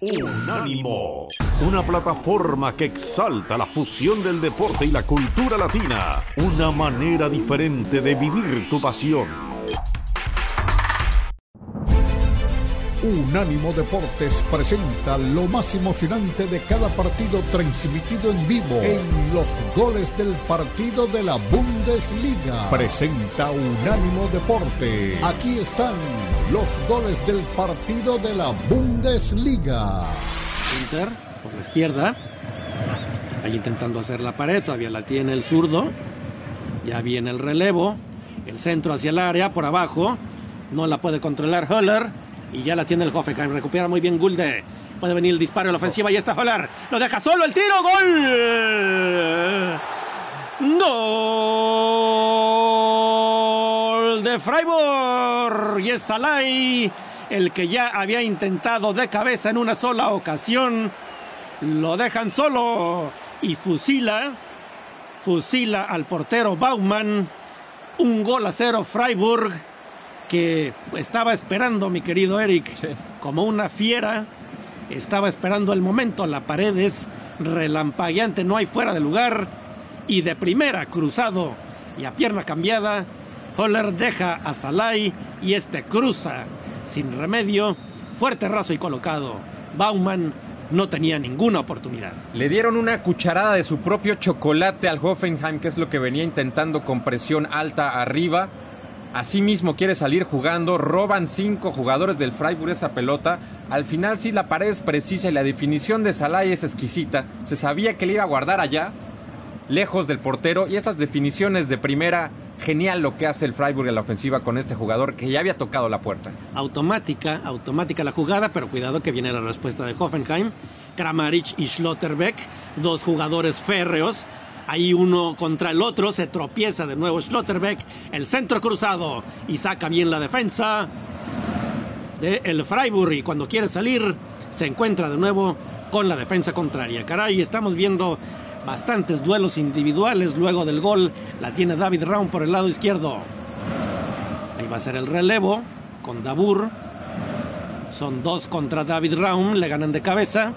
Unánimo, una plataforma que exalta la fusión del deporte y la cultura latina, una manera diferente de vivir tu pasión. Unánimo Deportes presenta lo más emocionante de cada partido transmitido en vivo en los goles del partido de la Bundesliga. Presenta Unánimo Deporte. Aquí están los goles del partido de la Bundesliga. Inter por la izquierda. Ahí intentando hacer la pared, todavía la tiene el zurdo. Ya viene el relevo. El centro hacia el área, por abajo. No la puede controlar Höller. Y ya la tiene el Hoffenheim. Recupera muy bien Gulde. Puede venir el disparo la ofensiva. Y está Höller. Lo deja solo el tiro. ¡Gol! ¡Gol! De Freiburg. Y es Salai el que ya había intentado de cabeza en una sola ocasión. Lo dejan solo y fusila, fusila al portero Baumann. Un gol a cero Freiburg que estaba esperando, mi querido Eric, como una fiera. Estaba esperando el momento. La pared es relampagueante, no hay fuera de lugar. Y de primera, cruzado y a pierna cambiada, Holler deja a Salai y este cruza sin remedio, fuerte raso y colocado. Baumann no tenía ninguna oportunidad. Le dieron una cucharada de su propio chocolate al Hoffenheim, que es lo que venía intentando con presión alta arriba. Asimismo quiere salir jugando, roban cinco jugadores del Freiburg esa pelota. Al final sí la pared es precisa y la definición de Salai es exquisita. Se sabía que le iba a guardar allá, lejos del portero, y esas definiciones de primera genial lo que hace el Freiburg en la ofensiva con este jugador que ya había tocado la puerta. Automática, automática la jugada, pero cuidado que viene la respuesta de Hoffenheim. Kramaric y Schlotterbeck, dos jugadores férreos. Ahí uno contra el otro, se tropieza de nuevo Schlotterbeck, el centro cruzado y saca bien la defensa de el Freiburg y cuando quiere salir se encuentra de nuevo con la defensa contraria. Caray, estamos viendo bastantes duelos individuales luego del gol. La tiene David Raum por el lado izquierdo. Ahí va a ser el relevo con Dabur. Son dos contra David Raum, le ganan de cabeza.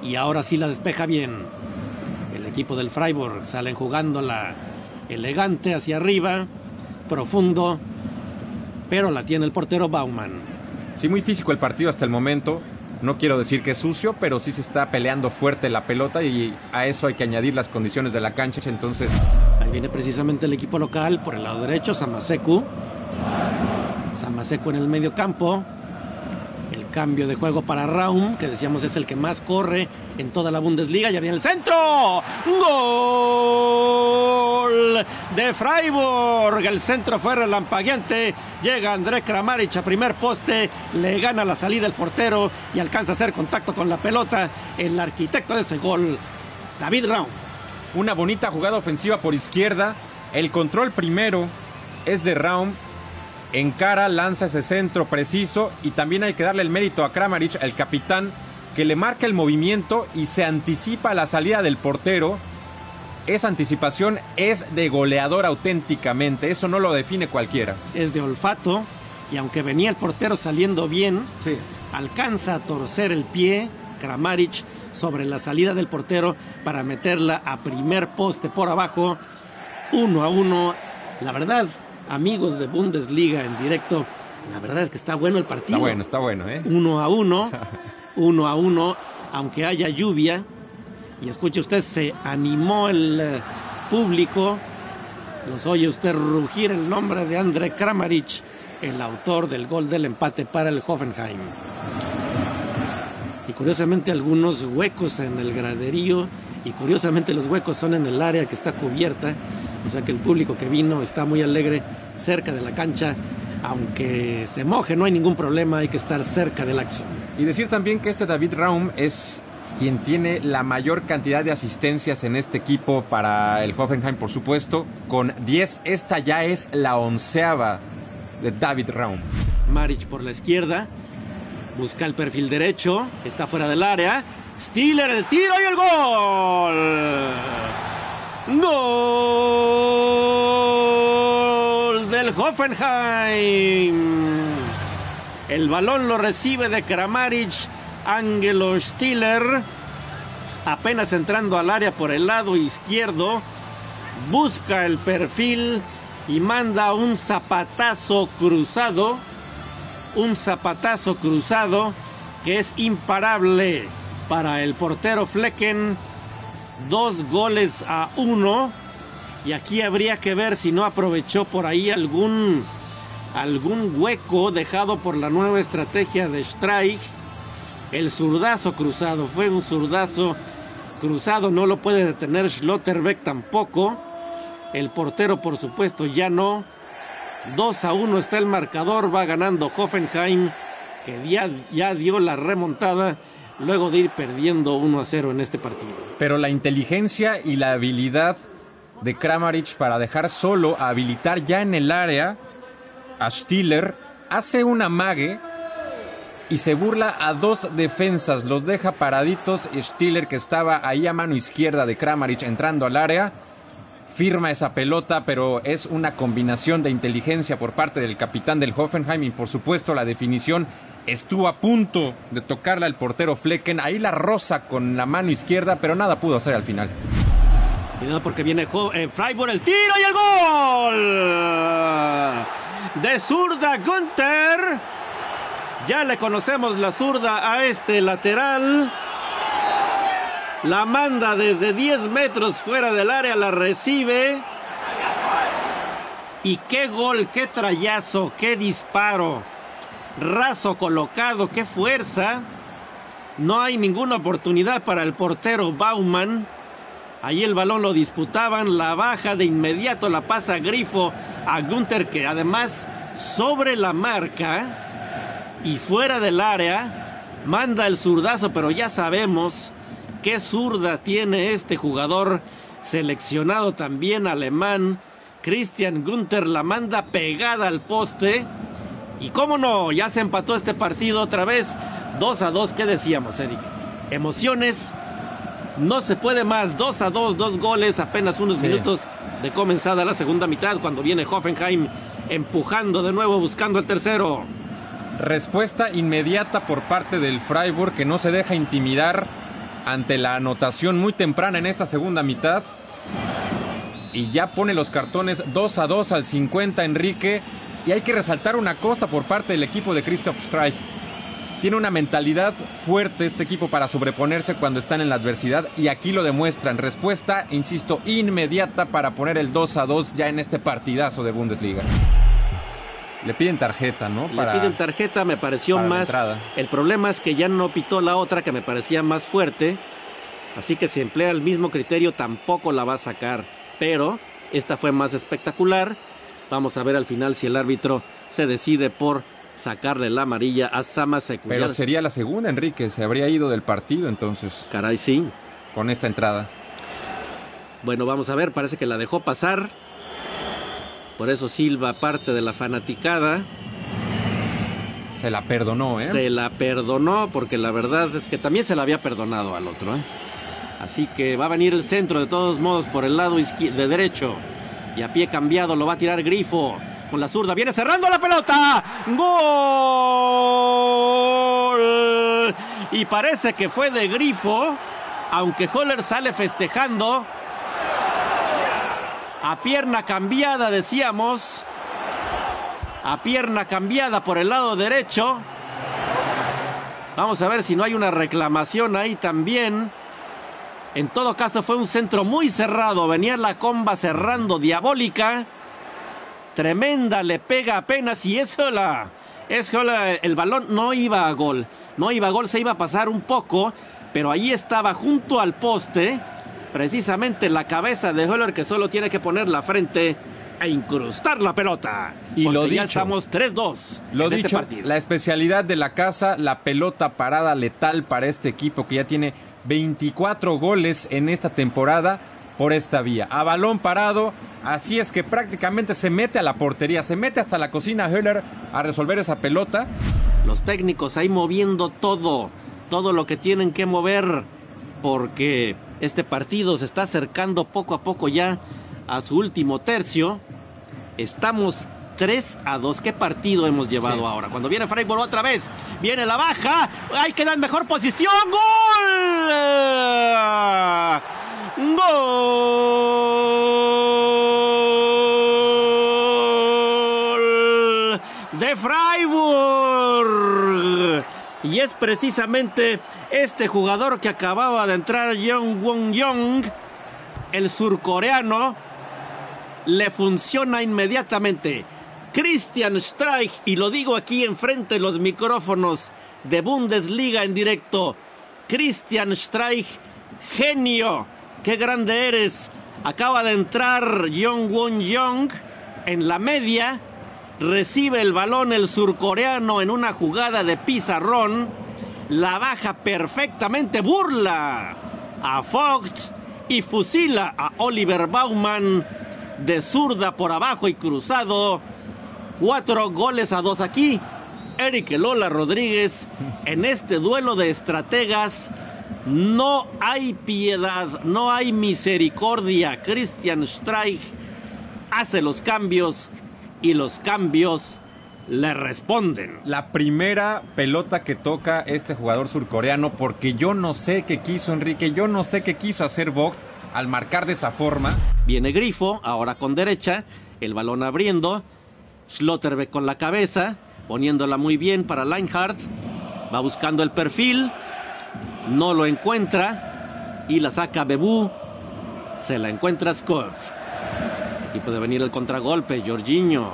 Y ahora sí la despeja bien. El equipo del Freiburg salen jugándola elegante hacia arriba, profundo, pero la tiene el portero Baumann. Sí, muy físico el partido hasta el momento. No quiero decir que es sucio, pero sí se está peleando fuerte la pelota y a eso hay que añadir las condiciones de la cancha. Entonces, Ahí viene precisamente el equipo local por el lado derecho, Samaseku. Samaseku en el medio campo. Cambio de juego para Raum, que decíamos es el que más corre en toda la Bundesliga. Ya viene el centro. Gol de Freiburg. El centro fue relampagueante. Llega André Kramaric a primer poste. Le gana la salida el portero y alcanza a hacer contacto con la pelota. El arquitecto de ese gol, David Raum. una bonita jugada ofensiva por izquierda. El control primero es de Raum. Encara, lanza ese centro preciso. Y también hay que darle el mérito a Kramaric, el capitán, que le marca el movimiento y se anticipa la salida del portero. Esa anticipación es de goleador auténticamente. Eso no lo define cualquiera. es de olfato y aunque venía el portero saliendo bien, alcanza a torcer el pie Kramaric sobre la salida del portero para meterla a primer poste por abajo, uno a uno. La verdad, amigos de Bundesliga en directo, la verdad es que está bueno el partido. Está bueno, está bueno, ¿eh? Uno a uno, uno a uno, aunque haya lluvia. Y escuche usted, se animó el eh, público. Los oye usted rugir el nombre de André Kramaric, el autor del gol del empate para el Hoffenheim. Y curiosamente algunos huecos en el graderío y curiosamente los huecos son en el área que está cubierta. O sea que el público que vino está muy alegre cerca de la cancha. Aunque se moje, no hay ningún problema, hay que estar cerca de la acción. Y decir también que este David Raum es quien tiene la mayor cantidad de asistencias en este equipo para el Hoffenheim, por supuesto, con 10. Esta ya es la onceava de David Raum. Maric por la izquierda. Busca el perfil derecho. Está fuera del área. Stiller el tiro y el gol. Gol del Hoffenheim. El balón lo recibe de Kramaric Angelo Stiller, apenas entrando al área por el lado izquierdo, busca el perfil y manda un zapatazo cruzado, un zapatazo cruzado que es imparable para el portero Flecken. Dos goles a uno. Y aquí habría que ver si no aprovechó por ahí algún, algún hueco dejado por la nueva estrategia de Streich. El zurdazo cruzado fue un zurdazo cruzado, no lo puede detener Schlotterbeck tampoco. El portero, por supuesto, ya no. 2 a 1 está el marcador, va ganando Hoffenheim, que ya dio la remontada luego de ir perdiendo 1 a 0 en este partido. Pero la inteligencia y la habilidad de Kramaric para dejar solo a habilitar ya en el área a Stiller hace una mague y se burla a dos defensas, los deja paraditos. Stiller, que estaba ahí a mano izquierda de Kramaric entrando al área, firma esa pelota, pero es una combinación de inteligencia por parte del capitán del Hoffenheim y por supuesto la definición estuvo a punto de tocarla el portero Flecken, ahí la rosa con la mano izquierda, pero nada pudo hacer al final. Cuidado porque viene eh, el tiro y el gol de zurda Gunther. Ya le conocemos la zurda a este lateral. La manda desde 10 metros fuera del área, la recibe. Y qué gol, qué trayazo, qué disparo. Raso colocado, qué fuerza. No hay ninguna oportunidad para el portero Baumann. Ahí el balón lo disputaban, la baja de inmediato, la pasa Grifo a Gunther, que además sobre la marca y fuera del área manda el zurdazo, pero ya sabemos qué zurda tiene este jugador seleccionado también alemán. Christian Gunther la manda pegada al poste. Y cómo no, ya se empató este partido otra vez. 2 a 2, ¿qué decíamos, Eric? Emociones no se puede más. 2 a 2, dos goles, apenas unos minutos de comenzada la segunda mitad, cuando viene Hoffenheim empujando de nuevo, buscando el tercero. Respuesta inmediata por parte del Freiburg, que no se deja intimidar ante la anotación muy temprana en esta segunda mitad. Y ya pone los cartones 2 a 2 al 50 Enrique. Y hay que resaltar una cosa por parte del equipo de Christoph Streich tiene una mentalidad fuerte este equipo para sobreponerse cuando están en la adversidad y aquí lo demuestran. Respuesta, insisto, inmediata para poner el 2 a 2 ya en este partidazo de Bundesliga. Le piden tarjeta, ¿no? Le piden tarjeta, me pareció más. El problema es que ya no pitó la otra que me parecía más fuerte. Así que si emplea el mismo criterio tampoco la va a sacar. Pero esta fue más espectacular. Vamos a ver al final si el árbitro se decide por sacarle la amarilla a Sama Pero sería la segunda, Enrique. Se habría ido del partido entonces. Caray, sí. Con esta entrada. Bueno, vamos a ver. Parece que la dejó pasar. Por eso Silva, parte de la fanaticada. Se la perdonó, ¿eh? Se la perdonó porque la verdad es que también se la había perdonado al otro, ¿eh? Así que va a venir el centro de todos modos por el lado de derecho. Y a pie cambiado lo va a tirar Grifo con la zurda. Viene cerrando la pelota. Gol. Y parece que fue de grifo. Aunque Holler sale festejando. A pierna cambiada, decíamos. A pierna cambiada por el lado derecho. Vamos a ver si no hay una reclamación ahí también. En todo caso fue un centro muy cerrado. Venía la comba cerrando diabólica tremenda, le pega apenas y eso la, es el balón no iba a gol, no iba a gol, se iba a pasar un poco, pero ahí estaba junto al poste, precisamente la cabeza de Holler que solo tiene que poner la frente e incrustar la pelota. Y lo dicho, ya estamos 3-2. Lo este dicho, la especialidad de la casa, la pelota parada letal para este equipo que ya tiene 24 goles en esta temporada por esta vía. A balón parado, así es que prácticamente se mete a la portería, se mete hasta la cocina Höller a resolver esa pelota. Los técnicos ahí moviendo todo, todo lo que tienen que mover, porque este partido se está acercando poco a poco ya a su último tercio. Estamos 3 a 2. ¿Qué partido hemos llevado ahora? Cuando viene Freiburg otra vez, viene la baja, hay que dar mejor posición. ¡Gol! ¡Gol! De Freiburg. Y es precisamente este jugador que acababa de entrar, Young Won Young, el surcoreano, le funciona inmediatamente. Christian Streich, y lo digo aquí enfrente de los micrófonos de Bundesliga en directo. Christian Streich, genio, qué grande eres. Acaba de entrar Young Won Young en la media. Recibe el balón el surcoreano en una jugada de pizarrón. La baja perfectamente, burla a Fox y fusila a Oliver Baumann de zurda por abajo y cruzado. Cuatro goles a dos aquí. Eric Lola Rodríguez en este duelo de estrategas. No hay piedad, no hay misericordia. Christian Streich hace los cambios y los cambios le responden. La primera pelota que toca este jugador surcoreano, porque yo no sé qué quiso Enrique, yo no sé qué quiso hacer Vogt al marcar de esa forma. Viene Grifo, ahora con derecha, el balón abriendo. Schlotterbeck con la cabeza, poniéndola muy bien para Leinhardt. Va buscando el perfil, no lo encuentra y la saca Bebú. Se la encuentra Skov. Aquí puede venir el contragolpe, Jorginho.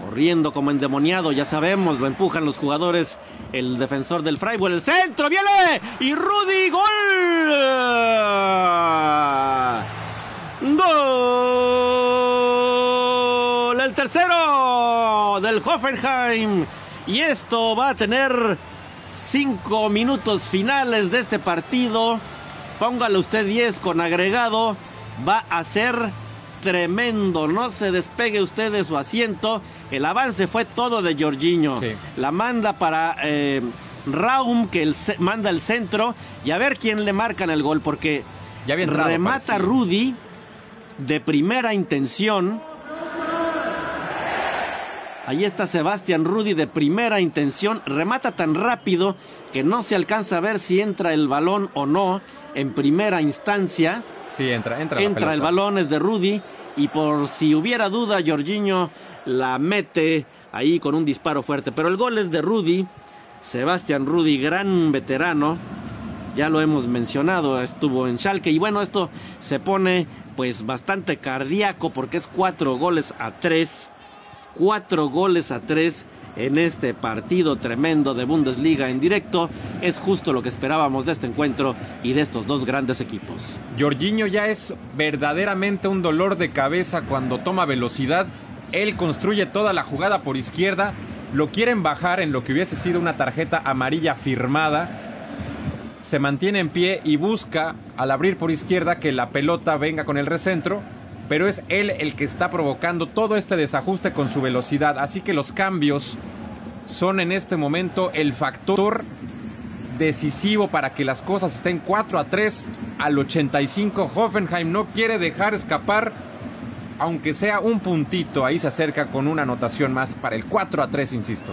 Corriendo como endemoniado, ya sabemos, lo empujan los jugadores. El defensor del Freiburg, el centro, viene. Y Rudy, gol. Gol. El Hoffenheim. Y esto va a tener cinco minutos finales de este partido. Póngale usted 10 con agregado. Va a ser tremendo. No se despegue usted de su asiento. El avance fue todo de Jorginho. Sí. La manda para eh, Raum, que el manda el centro. Y a ver quién le marcan el gol, porque Ya remata. Rudy de primera intención. Ahí está Sebastián Rudy de primera intención. Remata tan rápido que no se alcanza a ver si entra el balón o no en primera instancia. Sí, entra, entra. la Entra el balón, es de Rudy. Y por si hubiera duda, Jorginho la mete ahí con un disparo fuerte. Pero el gol es de Rudy. Sebastián Rudy, gran veterano. Ya lo hemos mencionado, estuvo en Schalke. Y bueno, esto se pone pues bastante cardíaco porque es cuatro goles a tres. Cuatro goles a tres en este partido tremendo de Bundesliga en directo. Es justo lo que esperábamos de este encuentro y de estos dos grandes equipos. Jorginho ya es verdaderamente un dolor de cabeza cuando toma velocidad. Él construye toda la jugada por izquierda. Lo quieren bajar en lo que hubiese sido una tarjeta amarilla firmada. Se mantiene en pie y busca al abrir por izquierda que la pelota venga con el recentro. Pero es él el que está provocando todo este desajuste con su velocidad. Así que los cambios son en este momento el factor decisivo para que las cosas estén 4 a 3 al 85. Hoffenheim no quiere dejar escapar, aunque sea un puntito. Ahí se acerca con una anotación más para el 4 a 3, insisto.